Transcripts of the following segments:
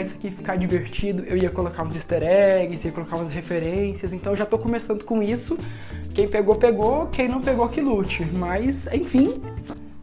isso aqui ficar divertido, eu ia colocar uns easter eggs, ia colocar umas referências, então já tô começando com isso. Quem pegou, pegou, quem não pegou, que lute. Mas, enfim,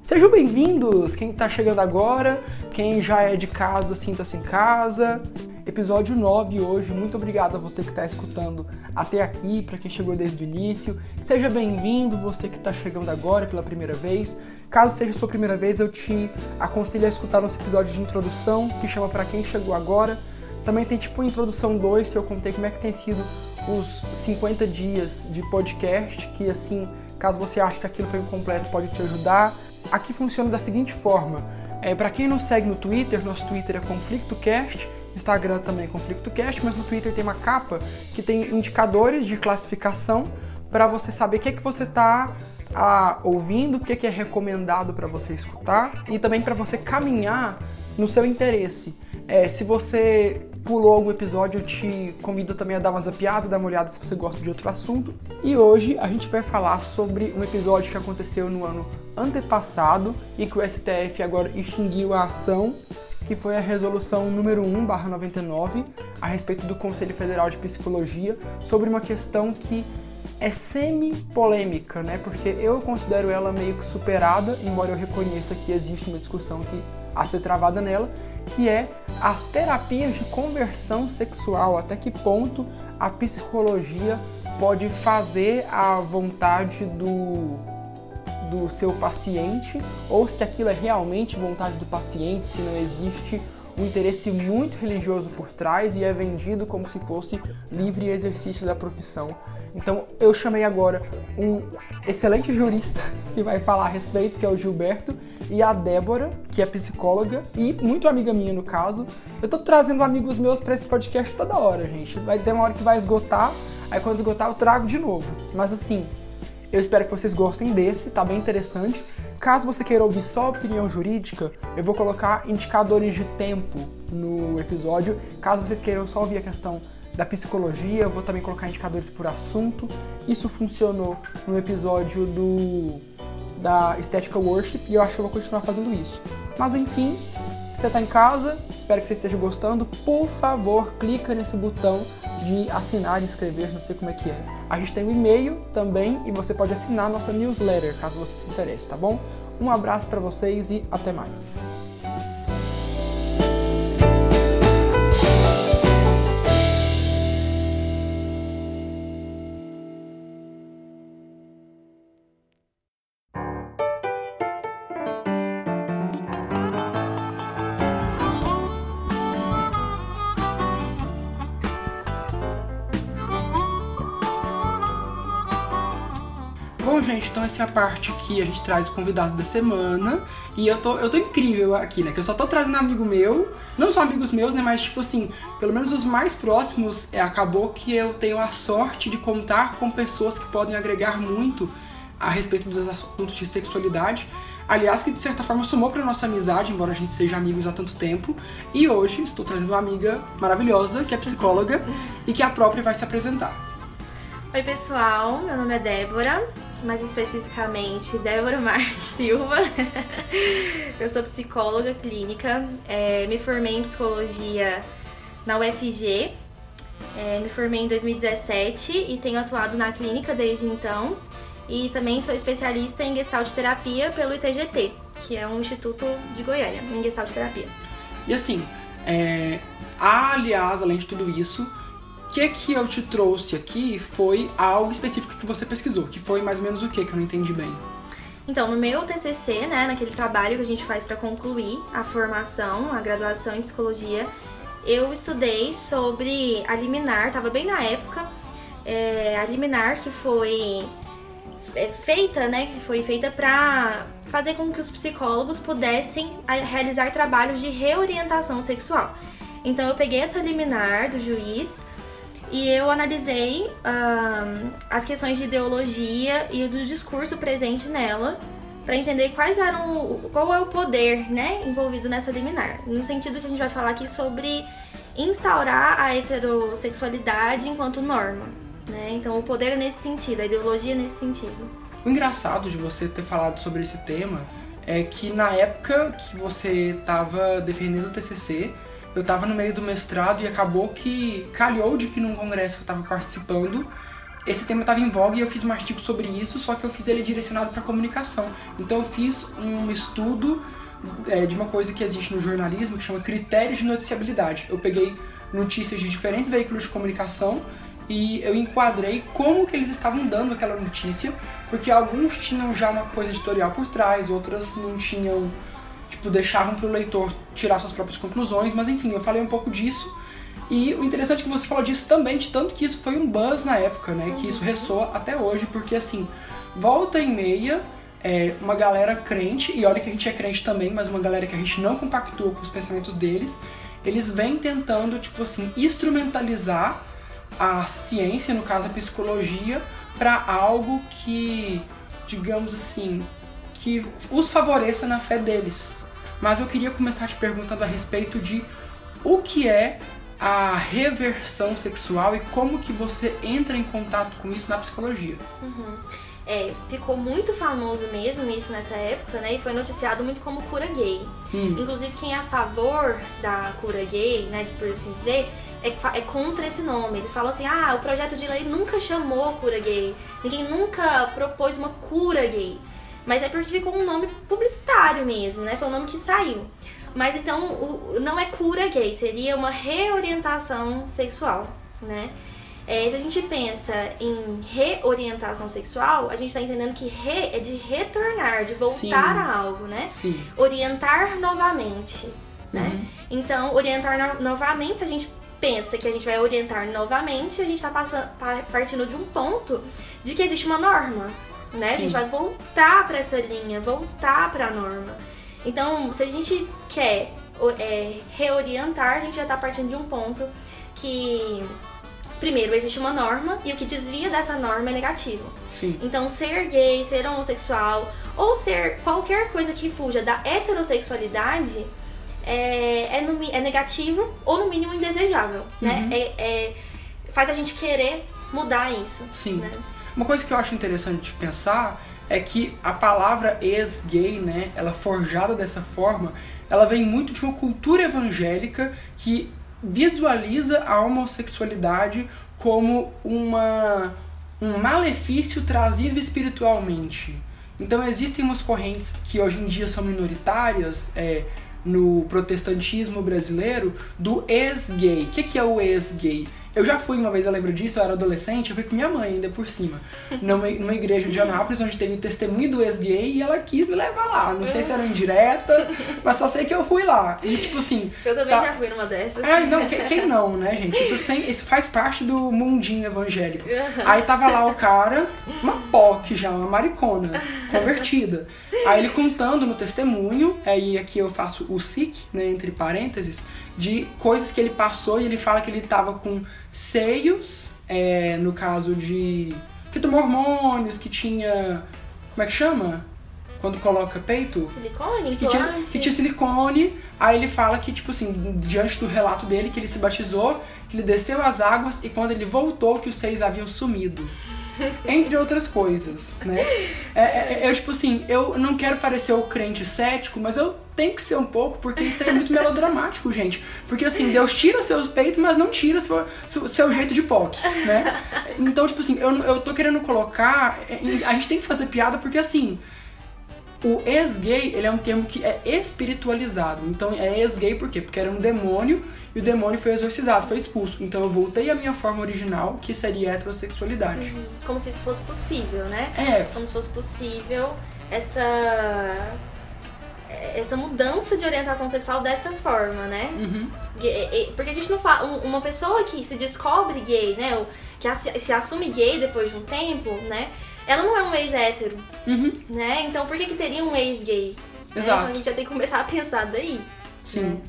sejam bem-vindos! Quem tá chegando agora, quem já é de casa, sinta-se em casa. Episódio 9 hoje. Muito obrigado a você que está escutando até aqui, para quem chegou desde o início. Seja bem-vindo, você que está chegando agora pela primeira vez. Caso seja sua primeira vez, eu te aconselho a escutar nosso episódio de introdução, que chama para quem chegou agora. Também tem tipo introdução 2, que eu contei como é que tem sido os 50 dias de podcast, que assim, caso você ache que aquilo foi incompleto, pode te ajudar. Aqui funciona da seguinte forma: é, para quem não segue no Twitter, nosso Twitter é ConflictoCast. Instagram também é ConflictoCast, mas no Twitter tem uma capa que tem indicadores de classificação para você saber o que, é que você está ah, ouvindo, o que, é que é recomendado para você escutar e também para você caminhar no seu interesse. É, se você pulou algum episódio, eu te convido também a dar uma zapiada, dar uma olhada se você gosta de outro assunto. E hoje a gente vai falar sobre um episódio que aconteceu no ano antepassado e que o STF agora extinguiu a ação que foi a resolução número 1/99 a respeito do Conselho Federal de Psicologia sobre uma questão que é semi-polêmica, né? Porque eu considero ela meio que superada, embora eu reconheça que existe uma discussão que a ser travada nela, que é as terapias de conversão sexual, até que ponto a psicologia pode fazer a vontade do do seu paciente ou se aquilo é realmente vontade do paciente, se não existe um interesse muito religioso por trás e é vendido como se fosse livre exercício da profissão. Então eu chamei agora um excelente jurista que vai falar a respeito, que é o Gilberto, e a Débora, que é psicóloga e muito amiga minha no caso. Eu tô trazendo amigos meus para esse podcast toda hora, gente. Vai ter uma hora que vai esgotar, aí quando esgotar eu trago de novo. Mas assim, eu espero que vocês gostem desse, tá bem interessante. Caso você queira ouvir só opinião jurídica, eu vou colocar indicadores de tempo no episódio. Caso vocês queiram só ouvir a questão da psicologia, eu vou também colocar indicadores por assunto. Isso funcionou no episódio do da Estética Worship e eu acho que eu vou continuar fazendo isso. Mas enfim, você está em casa, espero que você esteja gostando. Por favor, clica nesse botão de assinar e inscrever, não sei como é que é. A gente tem um e-mail também e você pode assinar nossa newsletter caso você se interesse, tá bom? Um abraço para vocês e até mais. Essa é a parte que a gente traz o convidado da semana. E eu tô, eu tô incrível aqui, né? Que eu só tô trazendo amigo meu, não só amigos meus, né? Mas, tipo assim, pelo menos os mais próximos, é, acabou que eu tenho a sorte de contar com pessoas que podem agregar muito a respeito dos assuntos de sexualidade. Aliás, que de certa forma somou para nossa amizade, embora a gente seja amigos há tanto tempo. E hoje estou trazendo uma amiga maravilhosa, que é psicóloga, e que a própria vai se apresentar. Oi, pessoal, meu nome é Débora, mais especificamente Débora Marques Silva. eu sou psicóloga clínica, é, me formei em psicologia na UFG, é, me formei em 2017 e tenho atuado na clínica desde então. E também sou especialista em Gestalt Terapia pelo ITGT, que é um instituto de Goiânia, em Gestalt Terapia. E assim, é, aliás, além de tudo isso, que que eu te trouxe aqui foi algo específico que você pesquisou, que foi mais ou menos o que que eu não entendi bem. Então, no meu TCC, né, naquele trabalho que a gente faz para concluir a formação, a graduação em psicologia, eu estudei sobre a liminar, tava bem na época, é, a liminar que foi é, feita, né, que foi feita para fazer com que os psicólogos pudessem realizar trabalhos de reorientação sexual. Então, eu peguei essa liminar do juiz e eu analisei as questões de ideologia e do discurso presente nela para entender quais eram qual é o poder, né, envolvido nessa liminar. No sentido que a gente vai falar aqui sobre instaurar a heterossexualidade enquanto norma, né? Então o poder é nesse sentido, a ideologia é nesse sentido. O engraçado de você ter falado sobre esse tema é que na época que você estava defendendo o TCC, eu tava no meio do mestrado e acabou que calhou de que num congresso que eu tava participando, esse tema estava em voga e eu fiz um artigo sobre isso, só que eu fiz ele direcionado para comunicação. Então eu fiz um estudo é, de uma coisa que existe no jornalismo que chama critérios de noticiabilidade. Eu peguei notícias de diferentes veículos de comunicação e eu enquadrei como que eles estavam dando aquela notícia, porque alguns tinham já uma coisa editorial por trás, outras não tinham, tipo, deixavam para o leitor tirar suas próprias conclusões, mas enfim, eu falei um pouco disso e o interessante é que você falou disso também, de tanto que isso foi um buzz na época, né? Que isso ressoa até hoje, porque assim, volta e meia, é, uma galera crente, e olha que a gente é crente também, mas uma galera que a gente não compactua com os pensamentos deles, eles vêm tentando, tipo assim, instrumentalizar a ciência, no caso a psicologia, para algo que, digamos assim, que os favoreça na fé deles. Mas eu queria começar te perguntando a respeito de o que é a reversão sexual e como que você entra em contato com isso na psicologia. Uhum. É, ficou muito famoso mesmo isso nessa época, né? E foi noticiado muito como cura gay. Hum. Inclusive, quem é a favor da cura gay, né, por assim dizer, é, é, contra esse nome. Eles falam assim: ah, o projeto de lei nunca chamou cura gay, ninguém nunca propôs uma cura gay. Mas é porque ficou um nome publicitário mesmo, né? Foi o nome que saiu. Mas então o, não é cura gay, seria uma reorientação sexual, né? É, se a gente pensa em reorientação sexual, a gente está entendendo que re é de retornar, de voltar Sim. a algo, né? Sim. Orientar novamente, né? uhum. Então, orientar no novamente, se a gente pensa que a gente vai orientar novamente, a gente está partindo de um ponto de que existe uma norma, né? Sim. A gente vai voltar para essa linha, voltar para a norma. Então, se a gente quer é, reorientar, a gente já está partindo de um ponto que primeiro, existe uma norma e o que desvia dessa norma é negativo. Sim. Então, ser gay, ser homossexual ou ser qualquer coisa que fuja da heterossexualidade é, é, no, é negativo ou, no mínimo, indesejável, né? uhum. né? É, é, faz a gente querer mudar isso. Sim. Né? Uma coisa que eu acho interessante pensar é que a palavra ex-gay, né, ela forjada dessa forma, ela vem muito de uma cultura evangélica que visualiza a homossexualidade como uma, um malefício trazido espiritualmente. Então existem umas correntes que hoje em dia são minoritárias é, no protestantismo brasileiro do ex-gay. O que, que é o ex-gay? Eu já fui uma vez, eu lembro disso, eu era adolescente, eu fui com minha mãe ainda por cima. Numa, numa igreja de Anápolis, onde teve testemunho do ex-gay e ela quis me levar lá. Não sei se era indireta, mas só sei que eu fui lá. E tipo assim. Eu também tá... já fui numa dessas. É, não, quem, quem não, né, gente? Isso, sem, isso faz parte do mundinho evangélico. Aí tava lá o cara, uma POC já, uma maricona, convertida. Aí ele contando no testemunho, aí aqui eu faço o SIC, né, entre parênteses, de coisas que ele passou e ele fala que ele tava com seios, é, no caso de. que tomou hormônios, que tinha. Como é que chama? Quando coloca peito? Silicone? Que tinha, que tinha silicone. Aí ele fala que, tipo assim, diante do relato dele, que ele se batizou, que ele desceu as águas e quando ele voltou, que os seios haviam sumido. Entre outras coisas, né? É, é, é, eu, tipo assim, eu não quero parecer o crente cético, mas eu tenho que ser um pouco, porque isso é muito melodramático, gente. Porque assim, Deus tira seus peitos, mas não tira seu, seu, seu jeito de POC, né? Então, tipo assim, eu, eu tô querendo colocar. A gente tem que fazer piada porque assim. O ex-gay, ele é um termo que é espiritualizado. Então é ex-gay por quê? Porque era um demônio e o demônio foi exorcizado, foi expulso. Então eu voltei à minha forma original, que seria a heterossexualidade. Uhum. Como se isso fosse possível, né? É. Como se fosse possível essa essa mudança de orientação sexual dessa forma, né? Uhum. Porque a gente não fala. Uma pessoa que se descobre gay, né? Que se assume gay depois de um tempo, né? Ela não é um ex-hétero, uhum. né? Então por que, que teria um ex-gay? Exato. Né? Então a gente já tem que começar a pensar daí. Sim. Né?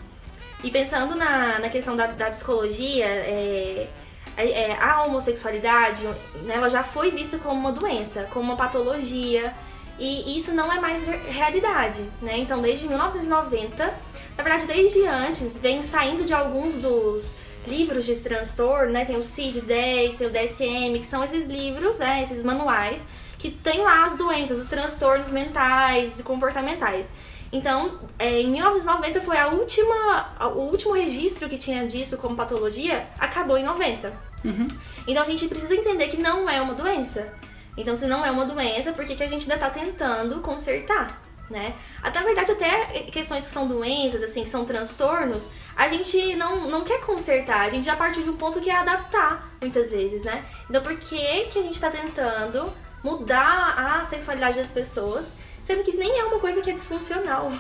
E pensando na, na questão da, da psicologia, é, é, a homossexualidade, né, ela já foi vista como uma doença, como uma patologia, e isso não é mais realidade, né? Então, desde 1990, na verdade, desde antes, vem saindo de alguns dos livros de transtorno, né? Tem o CID-10, tem o DSM, que são esses livros, né? Esses manuais que tem lá as doenças, os transtornos mentais e comportamentais. Então, é, em 1990 foi a última, o último registro que tinha disso como patologia, acabou em 90. Uhum. Então a gente precisa entender que não é uma doença. Então, se não é uma doença, por que, que a gente ainda tá tentando consertar? Né? Até na verdade, até questões que são doenças, assim, que são transtornos, a gente não, não quer consertar, a gente já partiu de um ponto que é adaptar, muitas vezes, né? Então, por que, que a gente tá tentando mudar a sexualidade das pessoas, sendo que nem é uma coisa que é disfuncional?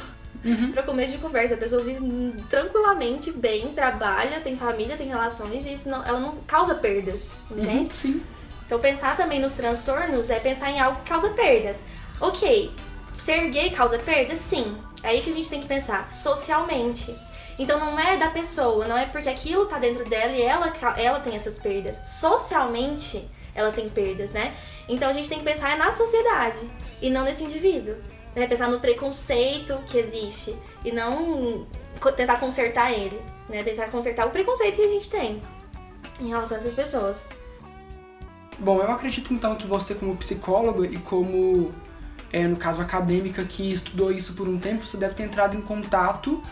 Uhum. Pra começo de conversa, a pessoa vive tranquilamente bem, trabalha, tem família, tem relações e isso não, ela não causa perdas, entende? Uhum, sim. Então pensar também nos transtornos é pensar em algo que causa perdas. Ok, ser gay causa perdas? Sim. É aí que a gente tem que pensar socialmente. Então não é da pessoa, não é porque aquilo tá dentro dela e ela, ela tem essas perdas. Socialmente ela tem perdas, né? Então a gente tem que pensar na sociedade e não nesse indivíduo. Né? Pensar no preconceito que existe e não tentar consertar ele, né? Tentar consertar o preconceito que a gente tem em relação a essas pessoas. Bom, eu acredito então que você, como psicólogo e como, é, no caso, acadêmica que estudou isso por um tempo, você deve ter entrado em contato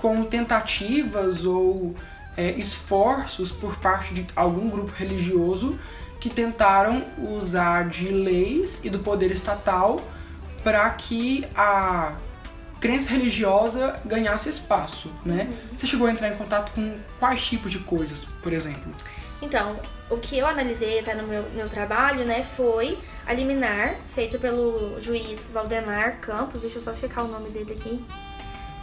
com tentativas ou é, esforços por parte de algum grupo religioso que tentaram usar de leis e do poder estatal para que a crença religiosa ganhasse espaço, né? Uhum. Você chegou a entrar em contato com quais tipos de coisas, por exemplo? Então, o que eu analisei até no meu, meu trabalho, né, foi a liminar feita pelo juiz Valdemar Campos, deixa eu só checar o nome dele aqui.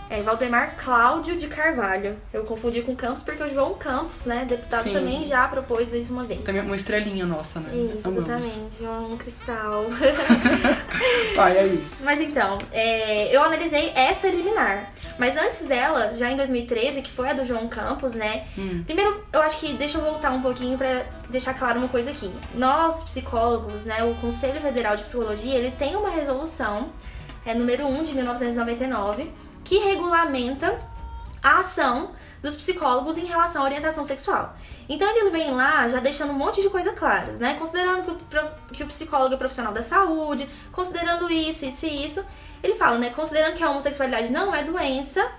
É Valdemar Cláudio de Carvalho. Eu confundi com Campos porque o João Campos, né, deputado, Sim. também já propôs isso uma vez. Também uma estrelinha nossa, né? Isso, Amamos. exatamente, um cristal. Tá, e aí? Mas então, é, eu analisei essa liminar. Mas antes dela, já em 2013, que foi a do João Campos, né? Hum. Primeiro, eu acho que deixa eu voltar um pouquinho pra deixar claro uma coisa aqui. Nós, psicólogos, né, o Conselho Federal de Psicologia, ele tem uma resolução, é número 1 de 1999, que regulamenta a ação dos psicólogos em relação à orientação sexual. Então ele vem lá já deixando um monte de coisa claras, né? Considerando que o, que o psicólogo é profissional da saúde, considerando isso, isso e isso. Ele fala, né? Considerando que a homossexualidade não é doença,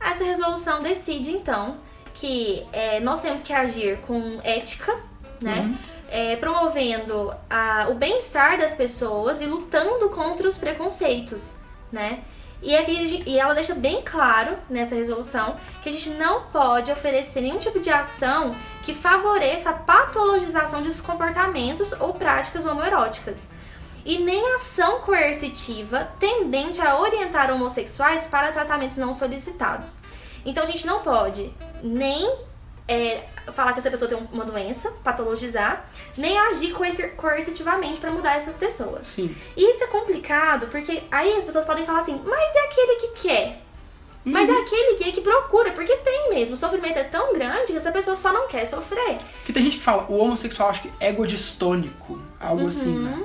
essa resolução decide então que é, nós temos que agir com ética, né? Uhum. É, promovendo a- o bem-estar das pessoas e lutando contra os preconceitos, né? E, aqui, e ela deixa bem claro nessa resolução que a gente não pode oferecer nenhum tipo de ação que favoreça a patologização de comportamentos ou práticas homoeróticas. E nem ação coercitiva tendente a orientar homossexuais para tratamentos não solicitados. Então a gente não pode nem é, falar que essa pessoa tem uma doença, patologizar, nem agir coerci- coercitivamente para mudar essas pessoas. Sim. E isso é complicado, porque aí as pessoas podem falar assim, mas é aquele que quer. Mas Uhum. é aquele que, que procura, porque tem mesmo. O sofrimento é tão grande que essa pessoa só não quer sofrer. Porque tem gente que fala, o homossexual acho que é egodistônico, algo assim, né?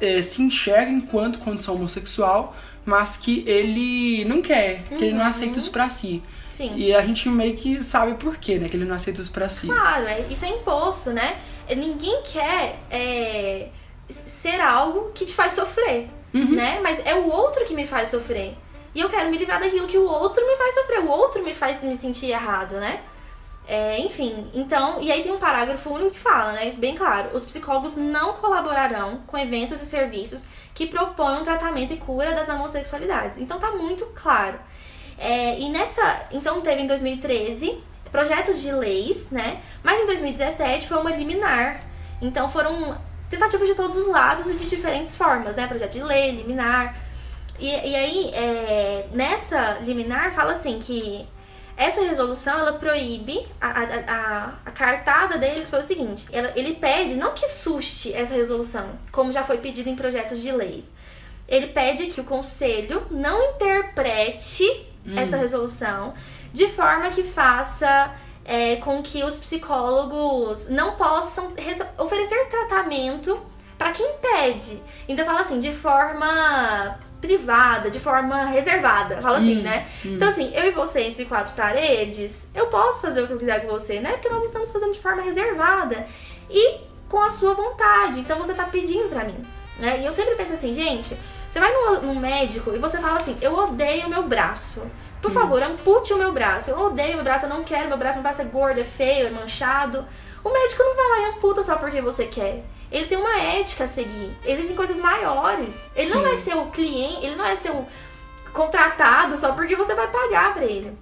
Uhum. É, se enxerga enquanto condição homossexual, mas que ele não quer, que ele não aceita isso pra si. Uhum. Sim. E a gente meio que sabe por quê, né? Que ele não aceita isso pra si. Claro, é- isso é imposto, né? É, Ninguém quer é, ser algo que te faz sofrer, Uhum. né? Mas é o outro que me faz sofrer. E eu quero me livrar daquilo que o outro me faz sofrer. O outro me faz me sentir errado, né? É, enfim, então, e aí tem um parágrafo único que fala, né? Bem claro, os psicólogos não colaborarão com eventos e serviços que propõem um tratamento e cura das homossexualidades. Então tá muito claro. É, e nessa. Então teve em 2013 projetos de leis, né? Mas em 2017 foi uma liminar. Então foram tentativas de todos os lados e de diferentes formas, né? Projeto de lei, liminar. E, e aí, é, nessa liminar, fala assim que essa resolução, ela proíbe, a, a, a, a cartada deles foi o seguinte, ela- ele pede, não que suste essa resolução, como já foi pedido em projetos de leis, ele pede que o conselho não interprete essa resolução de forma que faça é, com que os psicólogos não possam oferecer tratamento para quem pede. Então fala assim, de forma privada, de forma reservada, fala assim, Hum, né? Então assim, eu e você entre quatro paredes, eu posso fazer o que eu quiser com você, né? Porque nós estamos fazendo de forma reservada e com a sua vontade. Então você tá pedindo pra mim, né? E eu sempre penso assim, gente, Você vai no médico e você fala assim: eu odeio meu braço. Por favor, ampute o meu braço. Eu odeio meu braço, eu não quero meu braço, meu braço é gordo, é feio, é manchado. O médico não vai lá e amputa só porque você quer. Ele tem uma ética a seguir. Existem coisas maiores. Ele Sim. não é seu cliente, ele não é seu contratado só porque você vai pagar para ele.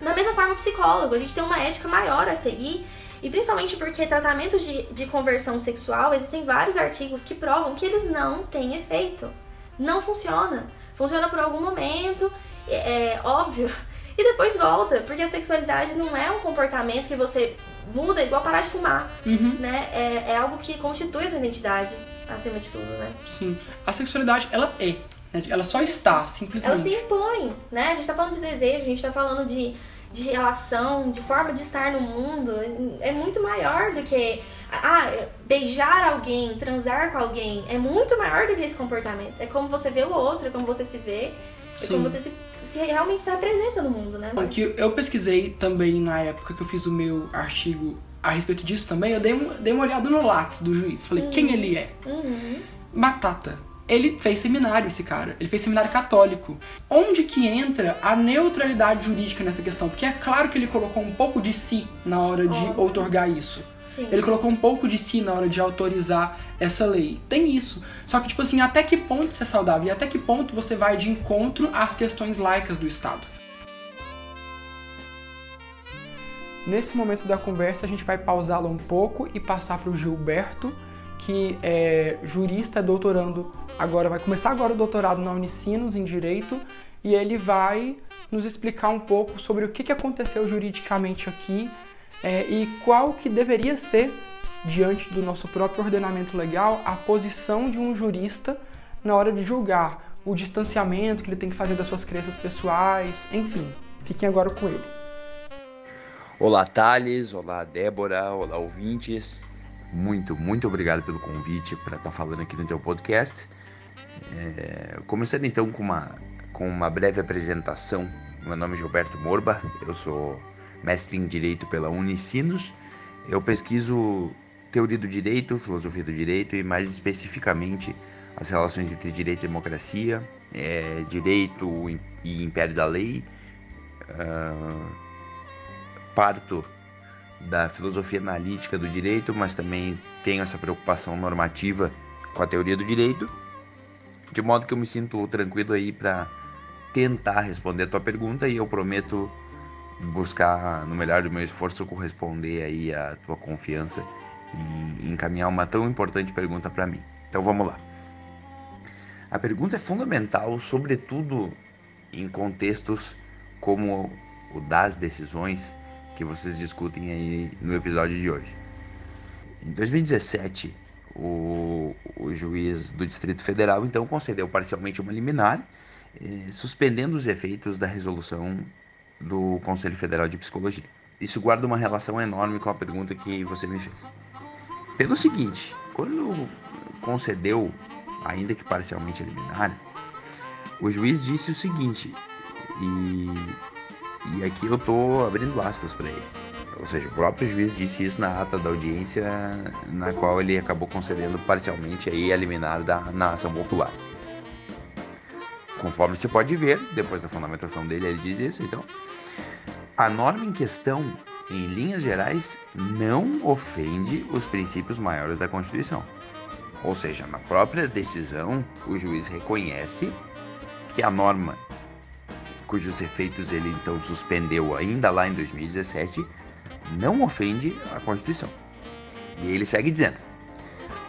Da mesma forma, o psicólogo, a gente tem uma ética maior a seguir. E principalmente porque tratamentos de, de conversão sexual, existem vários artigos que provam que eles não têm efeito. Não funciona. Funciona por algum momento, é, é óbvio, e depois volta, porque a sexualidade não é um comportamento que você muda igual parar de fumar, uhum. né? É, é algo que constitui a sua identidade, acima de tudo, né? Sim. A sexualidade, ela é. Né? Ela só está, simplesmente. Ela se impõe, né? A gente tá falando de desejo, a gente tá falando de, de relação, de forma de estar no mundo. É muito maior do que... Ah, beijar alguém, transar com alguém, é muito maior do que esse comportamento. É como você vê o outro, é como você se vê, é Sim. como você se se realmente se apresenta no mundo, né? Mas... Que eu pesquisei também na época que eu fiz o meu artigo a respeito disso também, eu dei, uma, dei uma olhada no Lattes do juiz. Falei, uhum. quem ele é? Uhum. Batata. Ele fez seminário, esse cara. Ele fez seminário católico. Onde que entra a neutralidade jurídica nessa questão? Porque é claro que ele colocou um pouco de si na hora de oh. outorgar isso. Sim. Ele colocou um pouco de si na hora de autorizar essa lei. Tem isso. Só que, tipo assim, até que ponto isso é saudável? E até que ponto você vai de encontro às questões laicas do Estado? Nesse momento da conversa, a gente vai pausá-la um pouco e passar para o Gilberto, que é jurista, é doutorando agora, vai começar agora o doutorado na Unicinos em Direito, e ele vai nos explicar um pouco sobre o que aconteceu juridicamente aqui é, e qual que deveria ser, diante do nosso próprio ordenamento legal, a posição de um jurista na hora de julgar o distanciamento que ele tem que fazer das suas crenças pessoais, enfim. Fiquem agora com ele. Olá, Thales. Olá, Débora. Olá, ouvintes. Muito, muito obrigado pelo convite para estar tá falando aqui no teu podcast. É, começando então com uma, com uma breve apresentação. Meu nome é Gilberto Morba, eu sou mestre em Direito pela Unicinos. Eu pesquiso teoria do direito, filosofia do direito e mais especificamente as relações entre direito e democracia, é, direito e império da lei. Uh, parto da filosofia analítica do direito, mas também tenho essa preocupação normativa com a teoria do direito, de modo que eu me sinto tranquilo aí para tentar responder a tua pergunta e eu prometo buscar no melhor do meu esforço corresponder aí à tua confiança e encaminhar uma tão importante pergunta para mim. Então vamos lá. A pergunta é fundamental, sobretudo em contextos como o das decisões que vocês discutem aí no episódio de hoje. Em 2017, o, o juiz do Distrito Federal então concedeu parcialmente uma liminar, eh, suspendendo os efeitos da resolução do Conselho Federal de Psicologia. Isso guarda uma relação enorme com a pergunta que você me fez. Pelo seguinte, quando concedeu, ainda que parcialmente eliminar, o juiz disse o seguinte, e, e aqui eu estou abrindo aspas para ele. Ou seja, o próprio juiz disse isso na ata da audiência, na qual ele acabou concedendo parcialmente aí a liminar da, na ação popular. Conforme se pode ver, depois da fundamentação dele, ele diz isso, então. A norma em questão, em linhas gerais, não ofende os princípios maiores da Constituição. Ou seja, na própria decisão, o juiz reconhece que a norma, cujos efeitos ele então suspendeu ainda lá em 2017, não ofende a Constituição. E ele segue dizendo: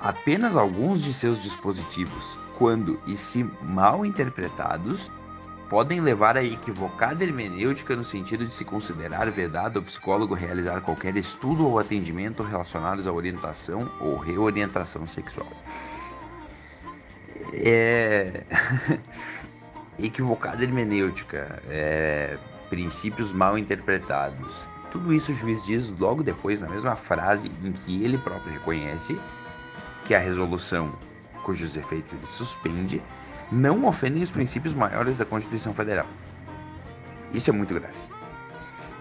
apenas alguns de seus dispositivos quando e se mal interpretados, podem levar a equivocada hermenêutica no sentido de se considerar vedado ao psicólogo realizar qualquer estudo ou atendimento relacionados à orientação ou reorientação sexual. É. equivocada hermenêutica, é... princípios mal interpretados. Tudo isso o juiz diz logo depois, na mesma frase em que ele próprio reconhece que a resolução cujos efeitos ele suspende, não ofendem os princípios maiores da Constituição Federal. Isso é muito grave.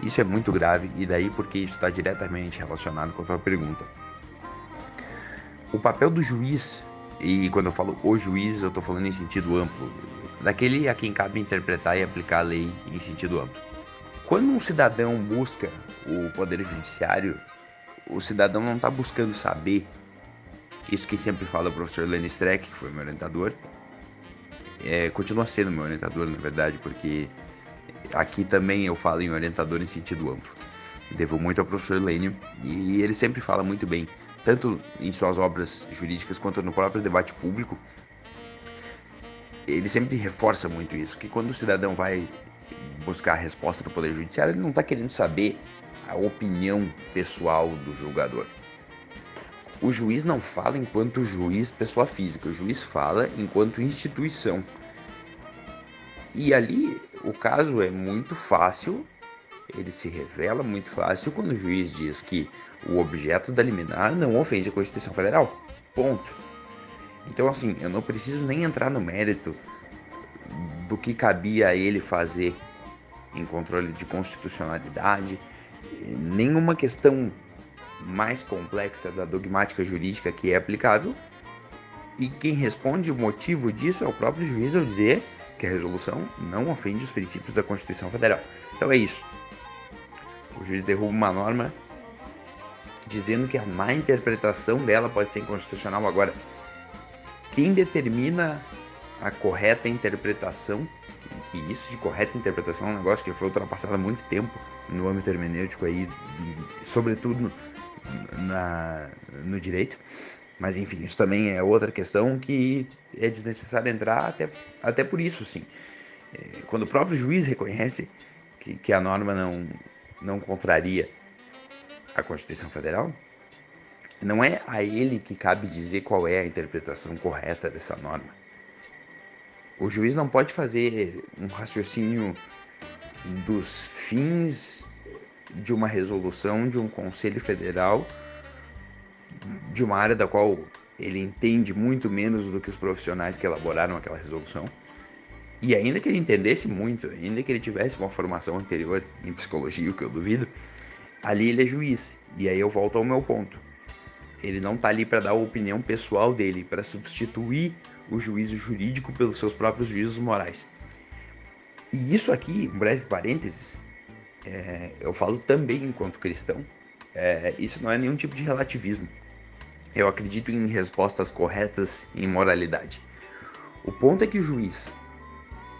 Isso é muito grave e daí porque isso está diretamente relacionado com a tua pergunta. O papel do juiz E quando eu falo o juiz, eu estou falando em sentido amplo, daquele a quem cabe interpretar e aplicar a lei em sentido amplo. Quando um cidadão busca o poder judiciário, o cidadão não está buscando saber. Isso que sempre fala o professor Lenny Streck, que foi meu orientador, é, continua sendo meu orientador, na verdade, porque aqui também eu falo em orientador em sentido amplo. Devo muito ao professor Lênio e ele sempre fala muito bem, tanto em suas obras jurídicas quanto no próprio debate público. Ele sempre reforça muito isso, que quando o cidadão vai buscar a resposta do Poder Judiciário, ele não está querendo saber a opinião pessoal do julgador. O juiz não fala enquanto juiz pessoa física, o juiz fala enquanto instituição. E ali o caso é muito fácil, ele se revela muito fácil quando o juiz diz que o objeto da liminar não ofende a Constituição Federal. Ponto. Então, assim, eu não preciso nem entrar no mérito do que cabia a ele fazer em controle de constitucionalidade, nenhuma questão mais complexa da dogmática jurídica que é aplicável. E quem responde o motivo disso é o próprio juiz ao dizer que a resolução não ofende os princípios da Constituição Federal. Então é isso. O juiz derruba uma norma dizendo que a má interpretação dela pode ser inconstitucional. Agora, quem determina a correta interpretação, e isso de correta interpretação é um negócio que foi ultrapassado há muito tempo no âmbito hermenêutico aí, sobretudo na, no direito. Mas enfim, isso também é outra questão que é desnecessário entrar até, até por isso, sim. É, quando o próprio juiz reconhece que, que a norma não, não contraria a Constituição Federal, não é a ele que cabe dizer qual é a interpretação correta dessa norma. O juiz não pode fazer um raciocínio dos fins de uma resolução de um conselho federal de uma área da qual ele entende muito menos do que os profissionais que elaboraram aquela resolução. E ainda que ele entendesse muito, ainda que ele tivesse uma formação anterior em psicologia, o que eu duvido, ali ele é juiz. E aí eu volto ao meu ponto. Ele não está ali para dar a opinião pessoal dele, para substituir o juízo jurídico pelos seus próprios juízos morais. E isso aqui, um breve parênteses, é, eu falo também enquanto cristão, é, isso não é nenhum tipo de relativismo. Eu acredito em respostas corretas em moralidade. O ponto é que o juiz,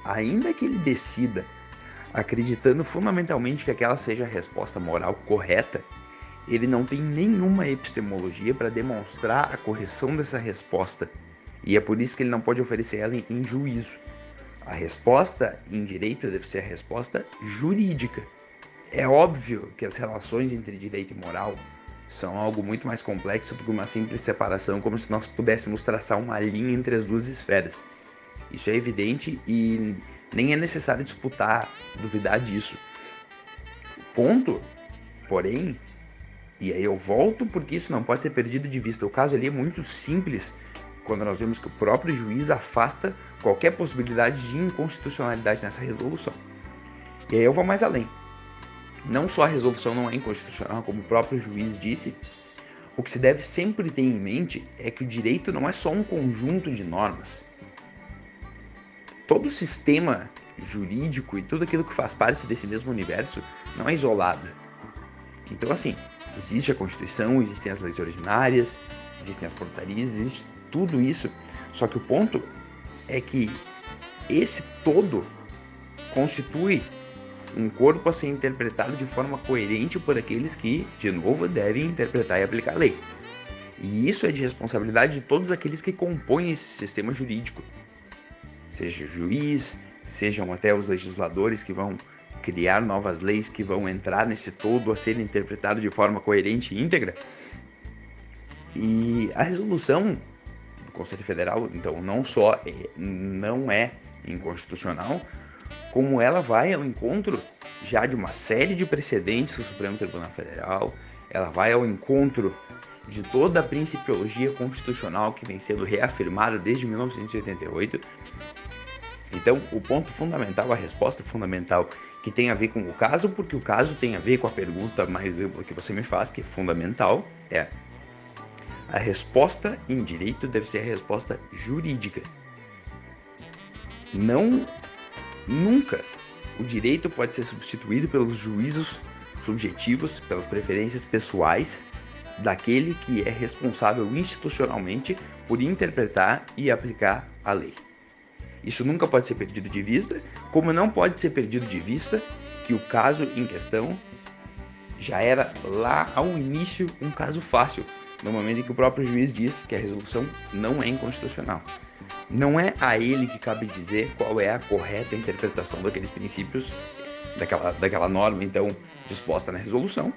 ainda que ele decida acreditando fundamentalmente que aquela seja a resposta moral correta, ele não tem nenhuma epistemologia para demonstrar a correção dessa resposta. E é por isso que ele não pode oferecer ela em juízo. A resposta em direito deve ser a resposta jurídica. É óbvio que as relações entre direito e moral são algo muito mais complexo do que uma simples separação, como se nós pudéssemos traçar uma linha entre as duas esferas. Isso é evidente e nem é necessário disputar, duvidar disso. Ponto, porém, e aí eu volto porque isso não pode ser perdido de vista. O caso ali é muito simples quando nós vemos que o próprio juiz afasta qualquer possibilidade de inconstitucionalidade nessa resolução. E aí eu vou mais além. Não só a resolução não é inconstitucional, como o próprio juiz disse, o que se deve sempre ter em mente é que o direito não é só um conjunto de normas. Todo o sistema jurídico e tudo aquilo que faz parte desse mesmo universo não é isolado. Então, assim, existe a Constituição, existem as leis originárias, existem as portarias, existe tudo isso. Só que o ponto é que esse todo constitui um corpo a ser interpretado de forma coerente por aqueles que, de novo, devem interpretar e aplicar a lei. E isso é de responsabilidade de todos aqueles que compõem esse sistema jurídico. Seja o juiz, sejam até os legisladores que vão criar novas leis que vão entrar nesse todo a ser interpretado de forma coerente e íntegra. E a resolução do Conselho Federal, então, não só é, não é inconstitucional, como ela vai ao encontro já de uma série de precedentes do Supremo Tribunal Federal, ela vai ao encontro de toda a principiologia constitucional que vem sendo reafirmada desde 1988. Então, o ponto fundamental, a resposta fundamental que tem a ver com o caso, porque o caso tem a ver com a pergunta mais ampla que você me faz, que é fundamental, é A resposta em direito deve ser a resposta jurídica. Não, nunca, o direito pode ser substituído pelos juízos subjetivos, pelas preferências pessoais daquele que é responsável institucionalmente por interpretar e aplicar a lei. Isso nunca pode ser perdido de vista, como não pode ser perdido de vista que o caso em questão já era lá ao início um caso fácil, no momento em que o próprio juiz diz que a resolução não é inconstitucional. Não é a ele que cabe dizer qual é a correta interpretação daqueles princípios, daquela, daquela norma, então, disposta na resolução,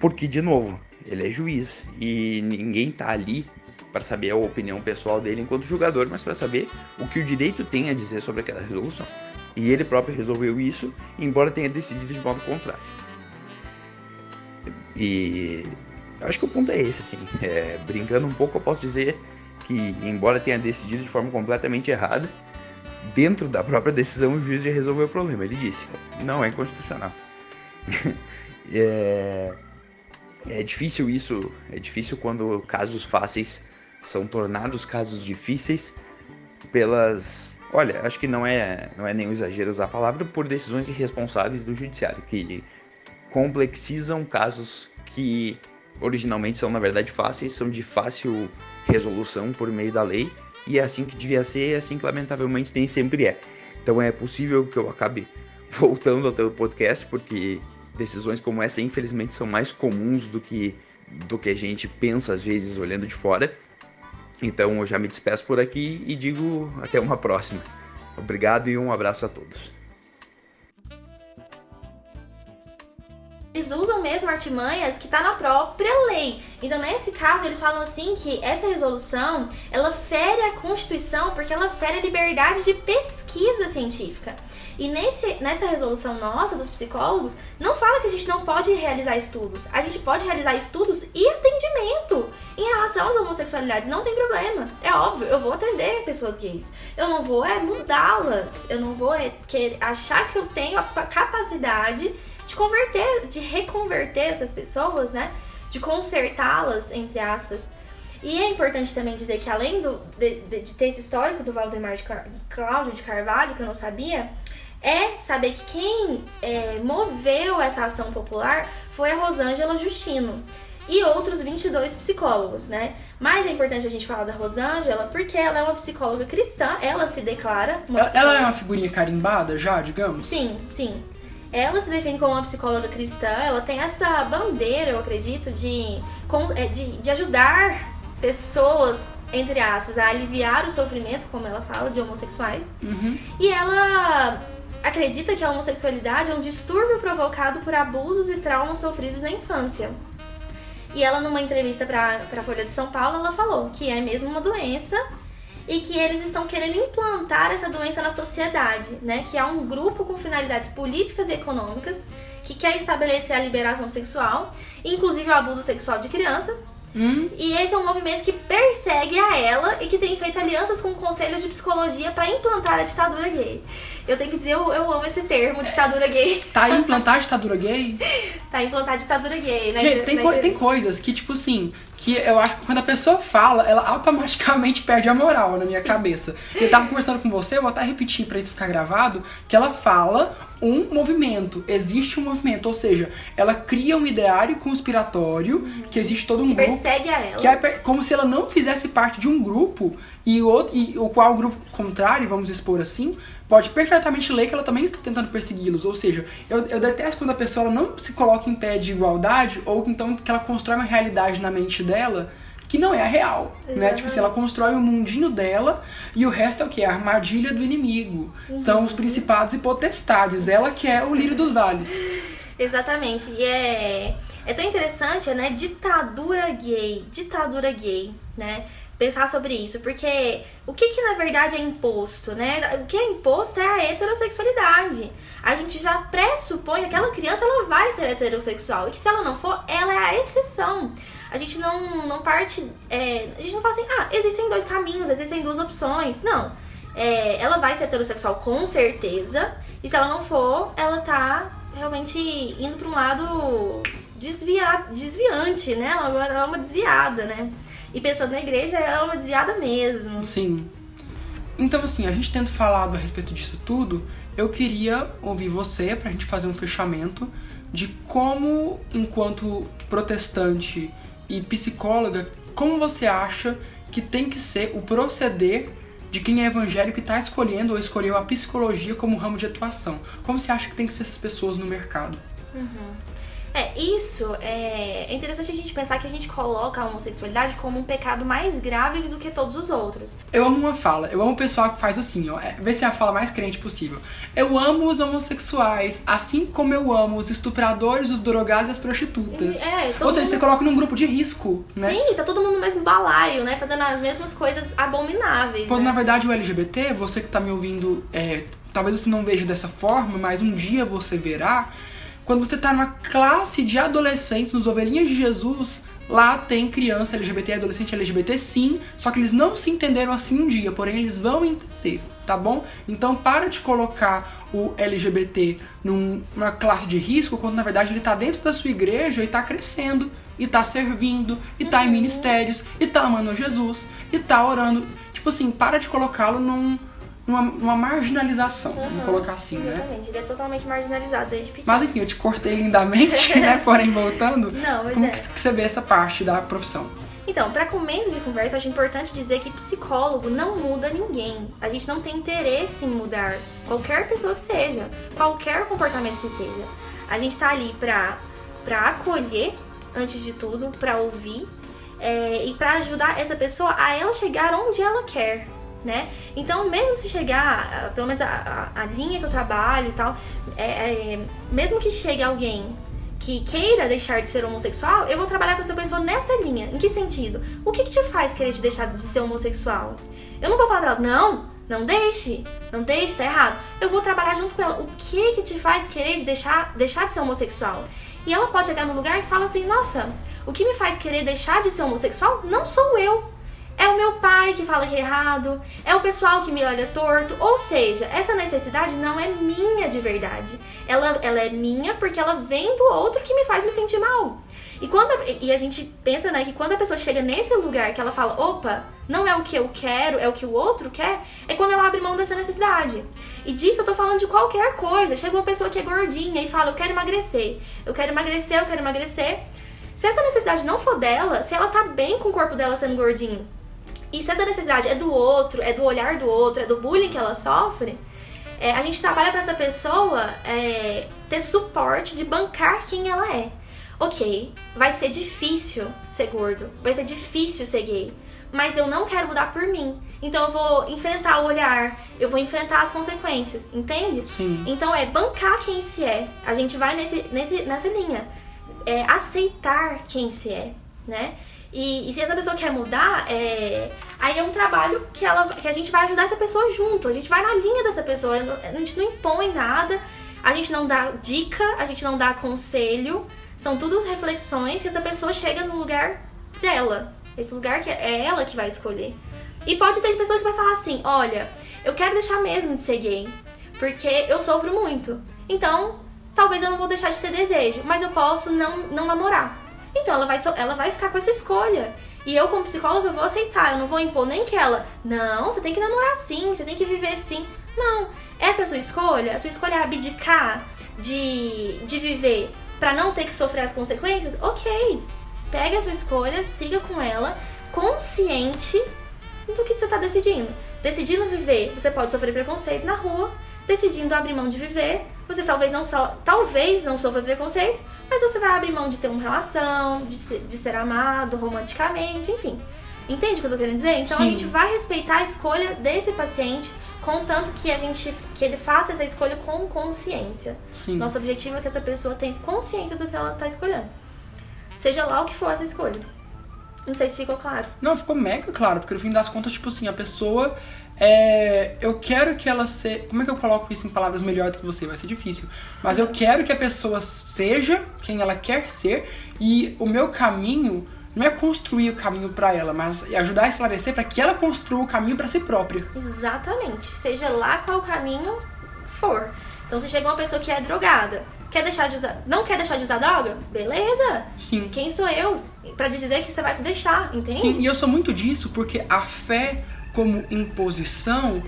porque, de novo, ele é juiz e ninguém está ali para saber a opinião pessoal dele enquanto jogador, mas para saber o que o direito tem a dizer sobre aquela resolução. E ele próprio resolveu isso, embora tenha decidido de modo contrário. E acho que o ponto é esse, assim. É, brincando um pouco, eu posso dizer que, embora tenha decidido de forma completamente errada, dentro da própria decisão o juiz já resolveu o problema. Ele disse: não é constitucional. é, é difícil isso, é difícil quando casos fáceis são tornados casos difíceis pelas. Olha, acho que não é, não é nenhum exagero usar a palavra, por decisões irresponsáveis do judiciário, que complexizam casos que originalmente são, na verdade, fáceis, são de fácil resolução por meio da lei, e é assim que devia ser, e é assim que lamentavelmente nem sempre é. Então é possível que eu acabe voltando ao teu podcast, porque decisões como essa, infelizmente, são mais comuns do que, do que a gente pensa às vezes olhando de fora. Então eu já me despeço por aqui e digo até uma próxima. Obrigado e um abraço a todos. Eles usam mesmo artimanhas que está na própria lei. Então, nesse caso, eles falam assim que essa resolução, ela fere a Constituição porque ela fere a liberdade de pesquisa científica. E nesse, nessa resolução nossa dos psicólogos, não fala que a gente não pode realizar estudos. A gente pode realizar estudos e atendimento em relação às homossexualidades. Não tem problema. É óbvio, eu vou atender pessoas gays. Eu não vou é mudá-las. Eu não vou é querer achar que eu tenho a capacidade de converter, de reconverter essas pessoas, né? De consertá-las, entre aspas. E é importante também dizer que além do, de, de, ter esse histórico do Valdemar de Car... Cláudio de Carvalho, que eu não sabia, é saber que quem é, moveu essa ação popular foi a Rosângela Justino e outros 22 psicólogos, né? Mas é importante a gente falar da Rosângela porque ela é uma psicóloga cristã, ela se declara. Ela, ela, é uma figurinha carimbada já, digamos? Sim, sim. Ela se define como uma psicóloga cristã, ela tem essa bandeira, eu acredito, de, é, de, de ajudar pessoas entre aspas, a aliviar o sofrimento, como ela fala, de homossexuais. Uhum. E ela acredita que a homossexualidade é um distúrbio provocado por abusos e traumas sofridos na infância. E ela, numa entrevista para a Folha de São Paulo, ela falou que é mesmo uma doença e que eles estão querendo implantar essa doença na sociedade, né? Que há um grupo com finalidades políticas e econômicas que quer estabelecer a liberação sexual, inclusive o abuso sexual de criança, Hum? E esse é um movimento que persegue a ela e que tem feito alianças com o Conselho de Psicologia para implantar a ditadura gay. Eu tenho que dizer, eu, eu amo esse termo, ditadura gay. Tá implantar a ditadura gay? tá a implantar a ditadura gay, né? Gente, tem, co tem coisas que, tipo assim, que eu acho que quando a pessoa fala, ela automaticamente perde a moral na minha cabeça. Eu tava conversando com você, eu vou até repetir para isso ficar gravado, que ela fala um movimento, existe um movimento, ou seja, ela cria um ideário conspiratório uhum. que existe todo um que grupo persegue a ela. que é como se ela não fizesse parte de um grupo e o outro e o qual o grupo contrário, vamos expor assim, pode perfeitamente ler que ela também está tentando persegui-los. Ou seja, eu, eu detesto quando a pessoa não se coloca em pé de igualdade ou então que ela constrói uma realidade na mente dela que não é a real, né? Tipo assim, ela constrói o um mundinho dela e o resto é o que? A armadilha do inimigo. Uhum. São os principados e potestades. Ela que é o lírio dos vales. Exatamente. E é, é tão interessante, né? Ditadura gay. Ditadura gay, né? Pensar sobre isso, porque o que, que na verdade é imposto, né? O que é imposto é a heterossexualidade. A gente já pressupõe que aquela criança ela vai ser heterossexual e que se ela não for, ela é a exceção. A gente não, não parte. É, a gente não fala assim, ah, existem dois caminhos, existem duas opções. Não. É, ela vai ser heterossexual com certeza. E se ela não for, ela tá realmente indo para um lado desvia, desviante, né? Ela, ela é uma desviada, né? E pensando na igreja, ela é uma desviada mesmo. Sim. Então, assim, a gente tendo falado a respeito disso tudo, eu queria ouvir você pra gente fazer um fechamento de como, enquanto protestante e psicóloga, como você acha que tem que ser o proceder de quem é evangélico e está escolhendo ou escolheu a psicologia como ramo de atuação. Como você acha que tem que ser essas pessoas no mercado? Uhum. É, isso é, é interessante a gente pensar que a gente coloca a homossexualidade como um pecado mais grave do que todos os outros. Eu amo uma fala, eu amo o pessoal que faz assim, ó. É, vê se é a fala mais crente possível. Eu amo os homossexuais, assim como eu amo os estupradores, os drogados e as prostitutas. É, todo Ou seja, mundo- você coloca num grupo de risco, né? Sim, tá todo mundo no mesmo balaio, né? Fazendo as mesmas coisas abomináveis. Quando né? na verdade o LGBT, você que tá me ouvindo, é, talvez você não veja dessa forma, mas um dia você verá. Quando você tá numa classe de adolescentes, nos Ovelhinhas de Jesus, lá tem criança LGBT e adolescente LGBT sim, só que eles não se entenderam assim um dia, porém eles vão entender, tá bom? Então para de colocar o LGBT num- numa classe de risco, quando na verdade ele tá dentro da sua igreja e tá crescendo, e tá servindo, e tá em ministérios, e tá amando Jesus, e tá orando. Tipo assim, para de colocá-lo num- numa, numa marginalização, vamos colocar assim, né? Exatamente, ele é totalmente marginalizado desde pequeno. Mas enfim, eu te cortei lindamente, né? Porém, voltando, Não, mas como é. que você vê essa parte da profissão? Então, para começo de conversa, eu acho importante dizer que psicólogo não muda ninguém. A gente não tem interesse em mudar qualquer pessoa que seja, qualquer comportamento que seja. A gente tá ali pra, pra acolher, antes de tudo, pra ouvir é, e pra ajudar essa pessoa a ela chegar onde ela quer. Né? Então, mesmo se chegar, pelo menos a, a- a linha que eu trabalho e tal, é, é, mesmo que chegue alguém que queira deixar de ser homossexual, eu vou trabalhar com essa pessoa nessa linha. Em que sentido? O que, que te faz querer te deixar de ser homossexual? Eu não vou falar pra ela, não, não deixe, não deixe, tá errado. Eu vou trabalhar junto com ela. O que que te faz querer de deixar, deixar de ser homossexual? E ela pode chegar num lugar que fala assim, nossa, o que me faz querer deixar de ser homossexual não sou eu. É o meu pai que fala que é errado, é o pessoal que me olha torto. Ou seja, essa necessidade não é minha de verdade. Ela, ela é minha porque ela vem do outro que me faz me sentir mal. E, quando a, e a gente pensa né, que quando a pessoa chega nesse lugar que ela fala, opa, não é o que eu quero, é o que o outro quer, é quando ela abre mão dessa necessidade. E disso eu tô falando de qualquer coisa. Chega uma pessoa que é gordinha e fala, eu quero emagrecer, eu quero emagrecer, eu quero emagrecer. Se essa necessidade não for dela, se ela tá bem com o corpo dela sendo gordinho, e se essa necessidade é do outro, é do olhar do outro, é do bullying que ela sofre, é, a gente trabalha para essa pessoa é, ter suporte de bancar quem ela é. Ok, vai ser difícil ser gordo, vai ser difícil ser gay, mas eu não quero mudar por mim. Então eu vou enfrentar o olhar, eu vou enfrentar as consequências, entende? Sim. Então é bancar quem se é. A gente vai nesse, nesse, nessa linha. É aceitar quem se é, né? E, e se essa pessoa quer mudar, é, aí é um trabalho que, ela, que a gente vai ajudar essa pessoa junto. A gente vai na linha dessa pessoa. A gente não impõe nada, a gente não dá dica, a gente não dá conselho. São tudo reflexões que essa pessoa chega no lugar dela. Esse lugar que é ela que vai escolher. E pode ter pessoa que vai falar assim: olha, eu quero deixar mesmo de ser gay, porque eu sofro muito. Então, talvez eu não vou deixar de ter desejo, mas eu posso não, não namorar. Então ela vai, ela vai ficar com essa escolha. E eu, como psicóloga, eu vou aceitar. Eu não vou impor nem que ela, não, você tem que namorar sim, você tem que viver sim. Não, essa é a sua escolha. A sua escolha é abdicar de, de viver pra não ter que sofrer as consequências. Ok, pega a sua escolha, siga com ela, consciente do que você tá decidindo. Decidindo viver, você pode sofrer preconceito na rua. Decidindo abrir mão de viver, você talvez não só, talvez não sofra preconceito, mas você vai abrir mão de ter uma relação, de ser, de ser amado romanticamente, enfim. Entende o que eu tô querendo dizer? Então a Sim. gente vai respeitar a escolha desse paciente, contanto que a gente que ele faça essa escolha com consciência. Sim. Nosso objetivo é que essa pessoa tenha consciência do que ela tá escolhendo. Seja lá o que for essa escolha. Não sei se ficou claro. Não, ficou mega claro, porque no fim das contas, tipo assim, a pessoa. É, eu quero que ela seja. Como é que eu coloco isso em palavras melhor do que você? Vai ser difícil. Mas eu quero que a pessoa seja quem ela quer ser e o meu caminho não é construir o caminho pra ela, mas é ajudar a esclarecer pra que ela construa o caminho pra si própria. Exatamente. Seja lá qual caminho for. Então, se chega uma pessoa que é drogada, Quer deixar de usar. Não quer deixar de usar droga? Beleza. Sim. Quem sou eu pra dizer que você vai deixar, entende? Sim, e eu sou muito disso porque a fé como imposição,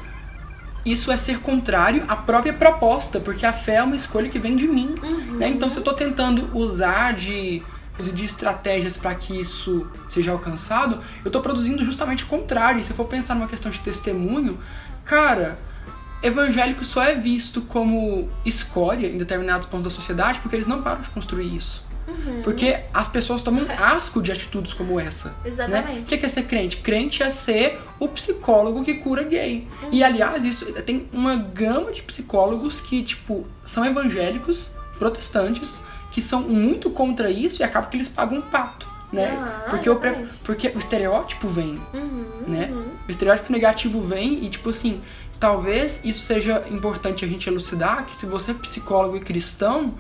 isso é ser contrário à própria proposta, porque a fé é uma escolha que vem de mim. Uhum. Né? Então, se eu tô tentando usar de, de estratégias para que isso seja alcançado, eu tô produzindo justamente o contrário. E se eu for pensar numa questão de testemunho, cara, evangélico só é visto como escória em determinados pontos da sociedade porque eles não param de construir isso. Uhum. Porque as pessoas tomam asco de atitudes como essa. Exatamente. Né? O que é ser crente? Crente é ser o psicólogo que cura gay. Uhum. E aliás, isso tem uma gama de psicólogos que, tipo, são evangélicos, protestantes, que são muito contra isso e acaba que eles pagam um pato. Né? Ah, porque, o porque o estereótipo vem, Uhum, né? uhum. O estereótipo negativo vem e, tipo assim, talvez isso seja importante a gente elucidar, que se você é psicólogo e cristão,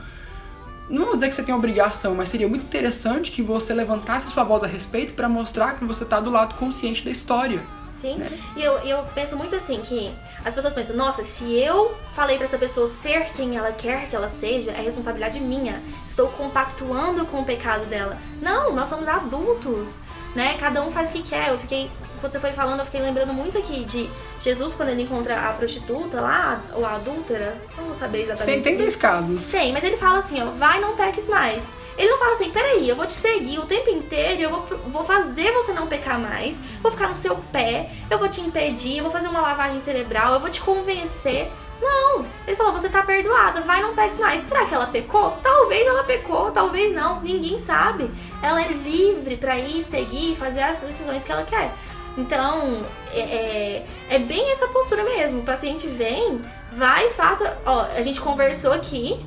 não vou dizer que você tem obrigação, mas seria muito interessante que você levantasse sua voz a respeito para mostrar que você tá do lado consciente da história. Sim. né? E eu, eu penso muito assim que as pessoas pensam, nossa, se eu falei pra essa pessoa ser quem ela quer que ela seja, é responsabilidade minha. Estou compactuando com o pecado dela. Não, nós somos adultos, né? Cada um faz o que quer. Eu fiquei, quando você foi falando, eu fiquei lembrando muito aqui de Jesus quando ele encontra a prostituta lá, ou a adúltera. Eu não vou saber exatamente. Tem, tem dois casos. Sei, mas ele fala assim, ó, vai, não peques mais. Ele não fala assim, peraí, eu vou te seguir o tempo inteiro, eu vou, vou fazer você não pecar mais, vou ficar no seu pé, eu vou te impedir, eu vou fazer uma lavagem cerebral, eu vou te convencer. Não, ele falou, você tá perdoada, vai, não peques mais. Será que ela pecou? Talvez ela pecou, talvez não, ninguém sabe. Ela é livre pra ir, seguir, fazer as decisões que ela quer. Então, é, é, é bem essa postura mesmo. O paciente vem, vai e faça. Ó, a gente conversou aqui,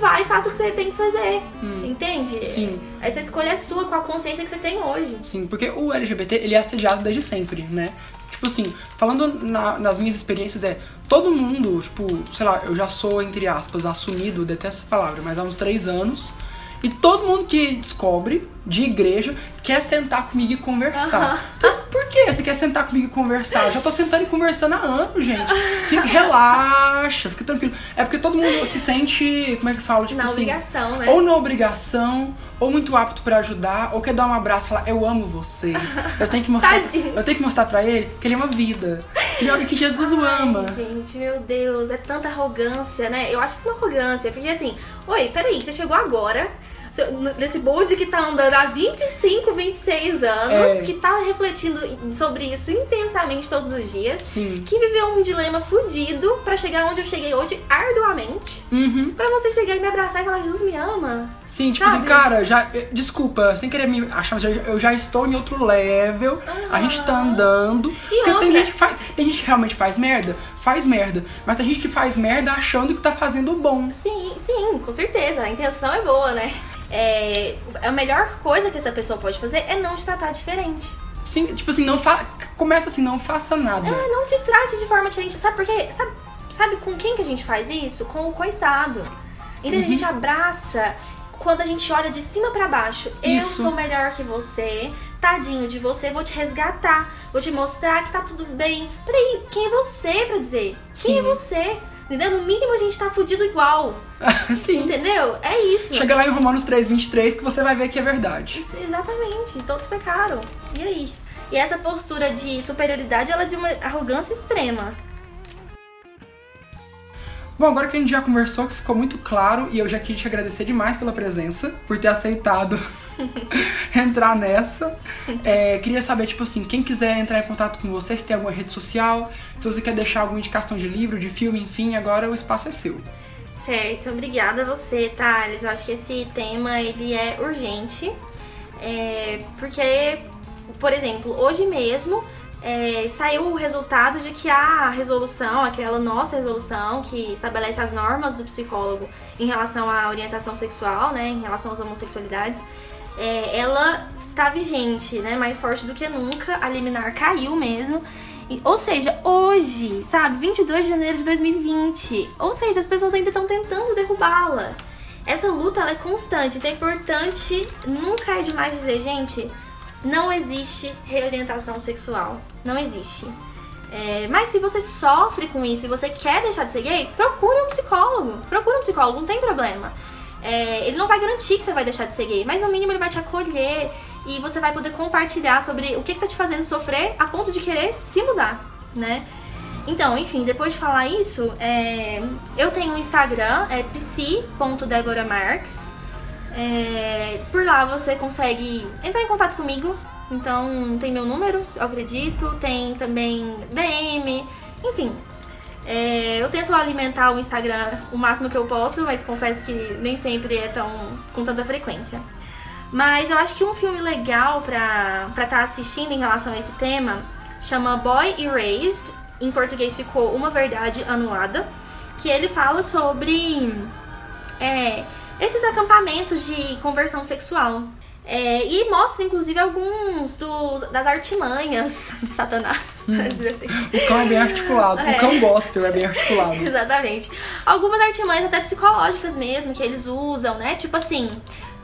vai e faça o que você tem que fazer. Entende? Sim. Essa escolha é sua com a consciência que você tem hoje. Sim, porque o LGBT ele é assediado desde sempre, né? Tipo assim, falando na- nas minhas experiências, é todo mundo, tipo, sei lá, eu já sou, entre aspas, assumido, detesto essa palavra, mas há uns três anos. E todo mundo que descobre de igreja quer sentar comigo e conversar. Por, por que você quer sentar comigo e conversar? Eu já tô sentando e conversando há anos, gente. Fica- relaxa, fica tranquilo. É porque todo mundo se sente, como é que fala? Tipo Na assim, obrigação, né? ou na obrigação, ou muito apto pra ajudar, ou quer dar um abraço e falar, eu amo você. Eu tenho que mostrar, eu tenho que mostrar pra ele que ele ama a vida. Ele- que Jesus o ama. Gente, meu Deus, é tanta arrogância, né? Eu acho isso uma arrogância, porque assim, oi, peraí, você chegou agora, nesse bonde que tá andando há 25, 26 anos, É. que tá refletindo sobre isso intensamente todos os dias, Sim. que viveu um dilema fudido pra chegar onde eu cheguei hoje arduamente, Uhum. pra você chegar e me abraçar e falar, Jesus me ama. Sim, tipo Sabe? assim, cara, já. Desculpa, sem querer me achar, mas eu, já estou em outro level. A gente tá andando. porque tem gente, que faz, tem gente que realmente faz merda? Faz merda. Mas tem gente que faz merda achando que tá fazendo bom. Sim, sim, com certeza, a intenção é boa, né? É, a melhor coisa que essa pessoa pode fazer é não te tratar diferente. Sim, tipo assim, não fa... Começa assim, não faça nada. É, não te trate de forma diferente. Sabe por quê? Sabe, sabe com quem que a gente faz isso? Com o coitado. Então a gente abraça quando a gente olha de cima pra baixo. Isso. Eu sou melhor que você. Tadinho de você, vou te resgatar. Vou te mostrar que tá tudo bem. Peraí, quem é você pra dizer? Quem Sim. é você? Entendeu? No mínimo a gente tá fudido igual. Sim. Entendeu? É isso. Chega lá em Romanos 3, 23 que você vai ver que é verdade. Isso, Exatamente, todos pecaram. E aí? E essa postura de superioridade, ela é de uma arrogância extrema. Bom, agora que a gente já conversou, que ficou muito claro, e eu já queria te agradecer demais pela presença, por ter aceitado entrar nessa. É, queria saber, tipo assim, quem quiser entrar em contato com você, se tem alguma rede social, se você quer deixar alguma indicação de livro, de filme, enfim, agora o espaço é seu. Certo, obrigada a você, Thales. Eu acho que esse tema ele é urgente. É, porque, por exemplo, hoje mesmo é, saiu o resultado de que a resolução, aquela nossa resolução que estabelece as normas do psicólogo em relação à orientação sexual, né, em relação às homossexualidades, é, ela está vigente, né, mais forte do que nunca. A liminar caiu mesmo. E- Ou seja, hoje, sabe, 22 de janeiro de 2020. Ou seja, as pessoas ainda estão tentando derrubá-la. Essa luta é constante, então é importante, nunca é demais dizer, gente, não existe reorientação sexual. Não existe. É, mas se você sofre com isso e você quer deixar de ser gay, procure um psicólogo. Procure um psicólogo, não tem problema. É, ele não vai garantir que você vai deixar de ser gay, mas no mínimo ele vai te acolher e você vai poder compartilhar sobre o que, que tá te fazendo sofrer a ponto de querer se mudar, né? Então, enfim, depois de falar isso, é, eu tenho um Instagram, é psi.deboramarques. É, por lá você consegue entrar em contato comigo. Então, tem meu número, eu acredito, tem também DM, enfim. É, eu tento alimentar o Instagram o máximo que eu posso, mas confesso que nem sempre é tão com tanta frequência. Mas eu acho que um filme legal pra estar tá assistindo em relação a esse tema chama Boy Erased. Em português ficou Uma Verdade Anulada. Que ele fala sobre é, esses acampamentos de conversão sexual. É, e mostra, inclusive, alguns dos, das artimanhas de Satanás, hum. pra dizer assim. O cão é bem articulado, é. o cão gospel é bem articulado. Exatamente. Algumas artimanhas até psicológicas mesmo, que eles usam, né? Tipo assim,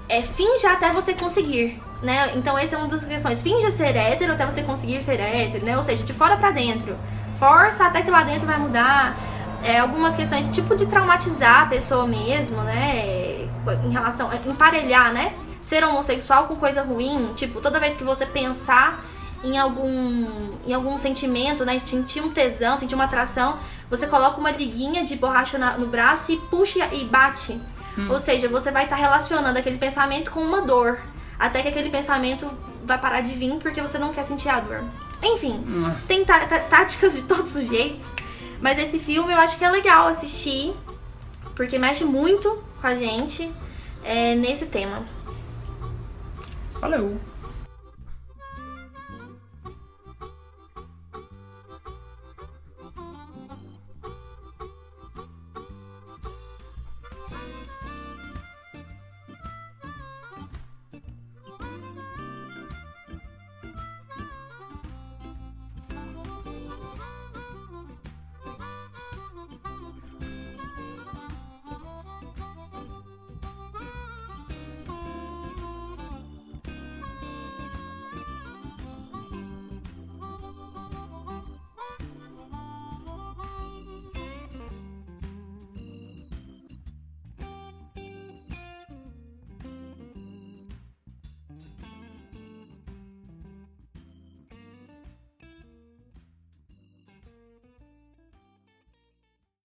é, finja até você conseguir, né? Então essa é uma das questões. Finja ser hétero até você conseguir ser hétero, né? Ou seja, de fora para dentro. Força até que lá dentro vai mudar. É, algumas questões, tipo de traumatizar a pessoa mesmo, né? Em relação emparelhar, né? Ser homossexual com coisa ruim, tipo, toda vez que você pensar em algum, em algum sentimento, né? Sentir um tesão, sentir uma atração, você coloca uma liguinha de borracha na, no braço e puxa e bate Hum. Ou seja, você vai estar tá relacionando aquele pensamento com uma dor. Até que aquele pensamento vai parar de vir porque você não quer sentir a dor. Enfim, hum. tem táticas de todos os jeitos. Mas esse filme eu acho que é legal assistir. Porque mexe muito com a gente é, nesse tema. Hello.